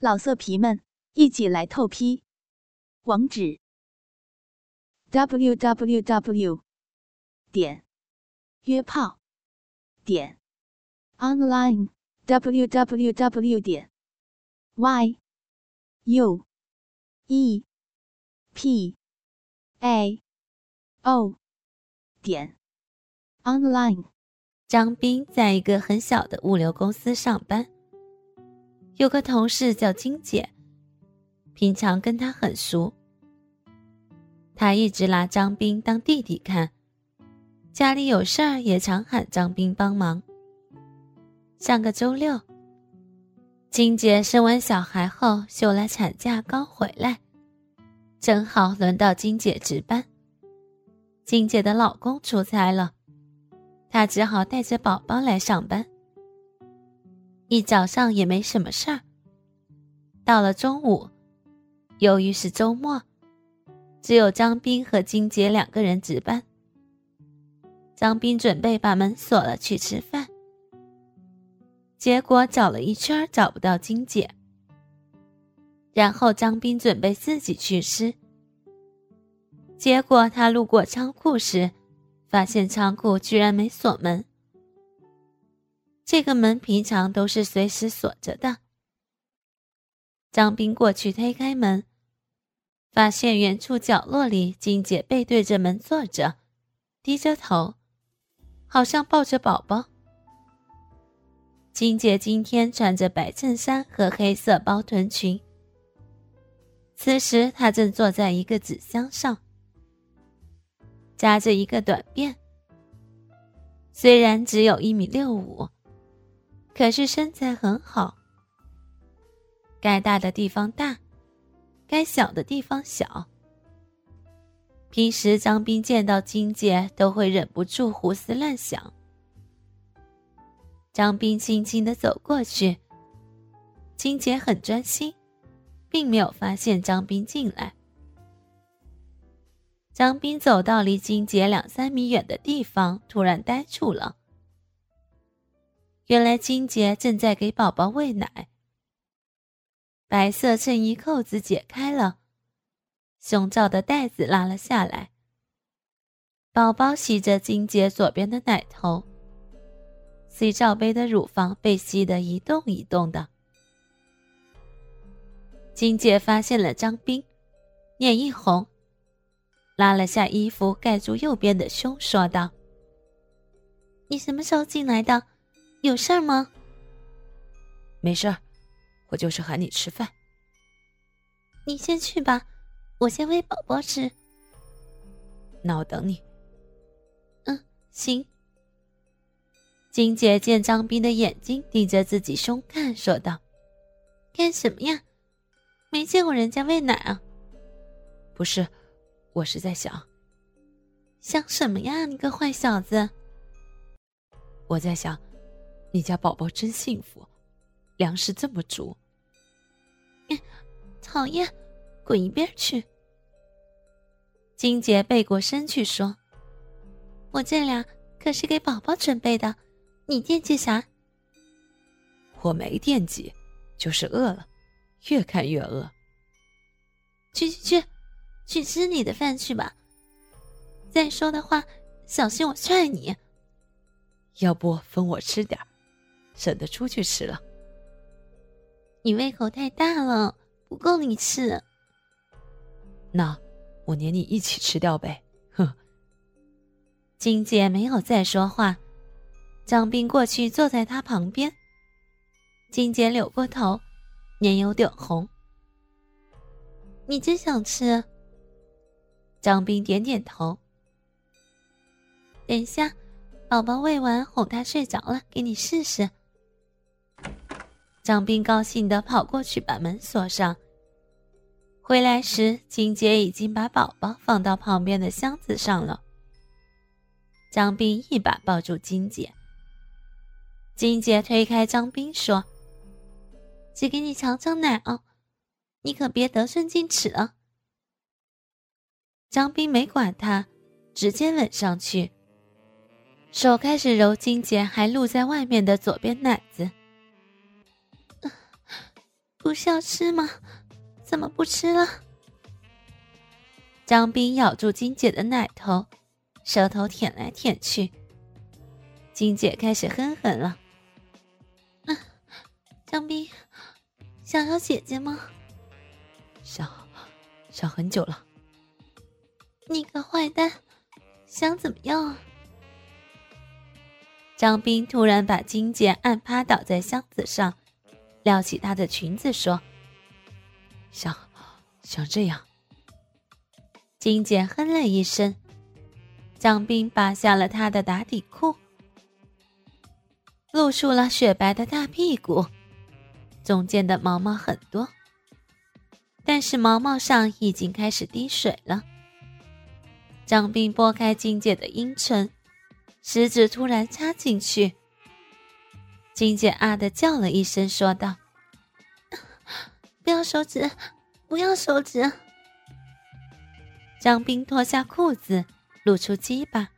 老色皮们，一起来透批！网址：w w w 点约炮点 online w w w 点 y u e p a o 点 online。张斌在一个很小的物流公司上班。有个同事叫金姐，平常跟她很熟。她一直拿张斌当弟弟看，家里有事儿也常喊张斌帮忙。上个周六，金姐生完小孩后休了产假刚回来，正好轮到金姐值班。金姐的老公出差了，她只好带着宝宝来上班。一早上也没什么事儿。到了中午，由于是周末，只有张斌和金杰两个人值班。张斌准备把门锁了去吃饭，结果找了一圈找不到金姐。然后张斌准备自己去吃，结果他路过仓库时，发现仓库居然没锁门。这个门平常都是随时锁着的。张斌过去推开门，发现远处角落里金姐背对着门坐着，低着头，好像抱着宝宝。金姐今天穿着白衬衫和黑色包臀裙。此时她正坐在一个纸箱上，扎着一个短辫。虽然只有一米六五。可是身材很好，该大的地方大，该小的地方小。平时张斌见到金姐都会忍不住胡思乱想。张斌轻轻的走过去，金姐很专心，并没有发现张斌进来。张斌走到离金姐两三米远的地方，突然呆住了。原来金杰正在给宝宝喂奶。白色衬衣扣子解开了，胸罩的带子拉了下来。宝宝吸着金杰左边的奶头，C 罩杯的乳房被吸得一动一动的。金杰发现了张斌，脸一红，拉了下衣服盖住右边的胸，说道：“你什么时候进来的？”有事儿吗？没事儿，我就是喊你吃饭。你先去吧，我先喂宝宝吃。那我等你。嗯，行。金姐见张斌的眼睛盯着自己胸看，说道：“干什么呀？没见过人家喂奶啊？”不是，我是在想，想什么呀？你个坏小子！我在想。你家宝宝真幸福，粮食这么足。讨厌，滚一边去！金姐背过身去说：“我这俩可是给宝宝准备的，你惦记啥？”我没惦记，就是饿了，越看越饿。去去去，去吃你的饭去吧！再说的话，小心我踹你。要不分我吃点儿？省得出去吃了。你胃口太大了，不够你吃。那我连你一起吃掉呗！哼。金姐没有再说话，张斌过去坐在她旁边。金姐扭过头，脸有点红。你真想吃？张斌点点头。等一下，宝宝喂完哄他睡着了，给你试试。张斌高兴的跑过去把门锁上。回来时，金姐已经把宝宝放到旁边的箱子上了。张斌一把抱住金姐。金姐推开张斌说：“只给你尝尝奶哦，你可别得寸进尺啊。”张斌没管他，直接吻上去，手开始揉金姐还露在外面的左边奶子。不是要吃吗？怎么不吃了？张斌咬住金姐的奶头，舌头舔来舔去。金姐开始哼哼了。嗯，张斌，想要姐姐吗？想，想很久了。你个坏蛋，想怎么样啊？张斌突然把金姐按趴倒在箱子上，撩起她的裙子说：“想，想这样。”金姐哼了一声，张斌扒下了她的打底裤，露出了雪白的大屁股，中间的毛毛很多，但是毛毛上已经开始滴水了。张斌拨开金姐的阴唇，食指突然插进去，金姐啊的叫了一声，说道：“不要手指，不要手指。”张斌脱下裤子，露出鸡巴，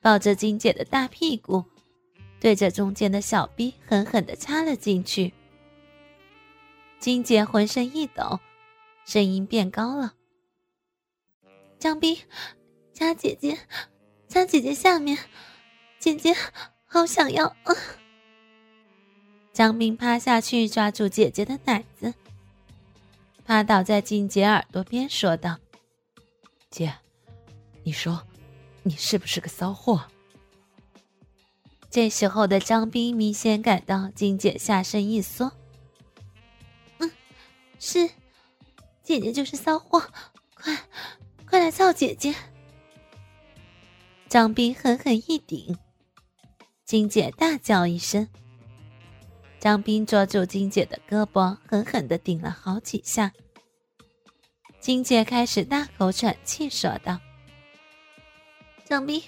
抱着金姐的大屁股，对着中间的小逼狠狠地插了进去。金姐浑身一抖，声音变高了：“张斌，插姐姐，插姐姐下面，姐姐好想要啊。”张斌趴下去抓住姐姐的奶子，趴倒在静姐耳朵边说道。姐，你说，你是不是个骚货？这时候的张斌明显感到金姐下身一缩。嗯，是，姐姐就是骚货，快，快来操姐姐！张斌狠狠一顶，金姐大叫一声。张斌抓住金姐的胳膊，狠狠的顶了好几下。金姐开始大口喘气，说道：“张斌，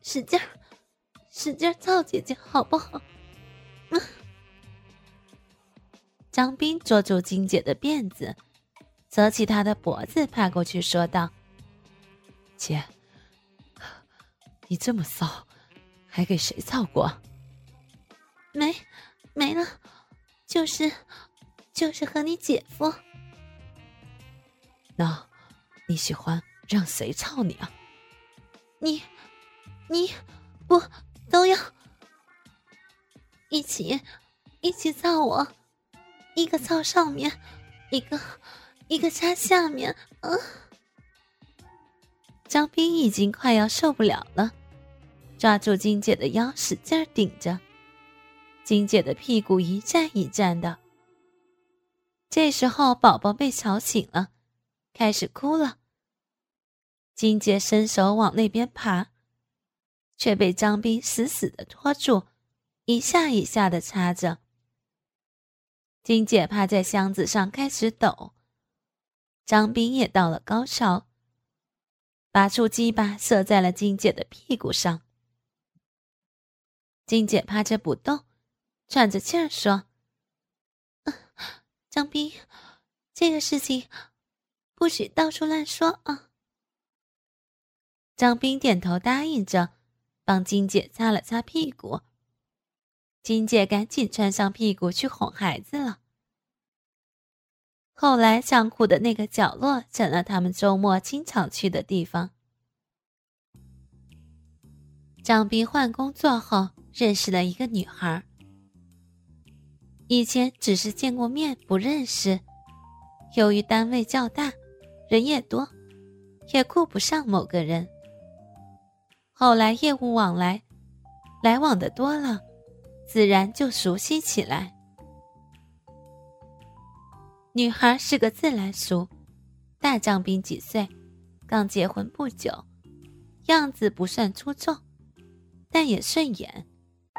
使劲儿，使劲儿操姐姐，好不好？” 张斌捉住金姐的辫子，扯起她的脖子，拍过去说道：“姐，你这么骚，还给谁操过？”“没，没了，就是，就是和你姐夫。”那，你喜欢让谁操你啊？你，你，不都要一起一起操我？一个操上面，一个一个插下面。嗯，张斌已经快要受不了了，抓住金姐的腰，使劲顶着。金姐的屁股一站一站的。这时候，宝宝被吵醒了。开始哭了。金姐伸手往那边爬，却被张斌死死的拖住，一下一下的插着。金姐趴在箱子上开始抖，张斌也到了高潮，拔出鸡巴射在了金姐的屁股上。金姐趴着不动，喘着气儿说：“张斌，这个事情……”不许到处乱说啊！张斌点头答应着，帮金姐擦了擦屁股。金姐赶紧穿上屁股去哄孩子了。后来，仓库的那个角落成了他们周末经常去的地方。张斌换工作后认识了一个女孩，以前只是见过面，不认识。由于单位较大。人也多，也顾不上某个人。后来业务往来，来往的多了，自然就熟悉起来。女孩是个自来熟，大张兵几岁，刚结婚不久，样子不算出众，但也顺眼。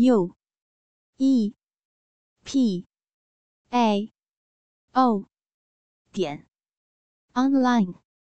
u e p a o 点 online。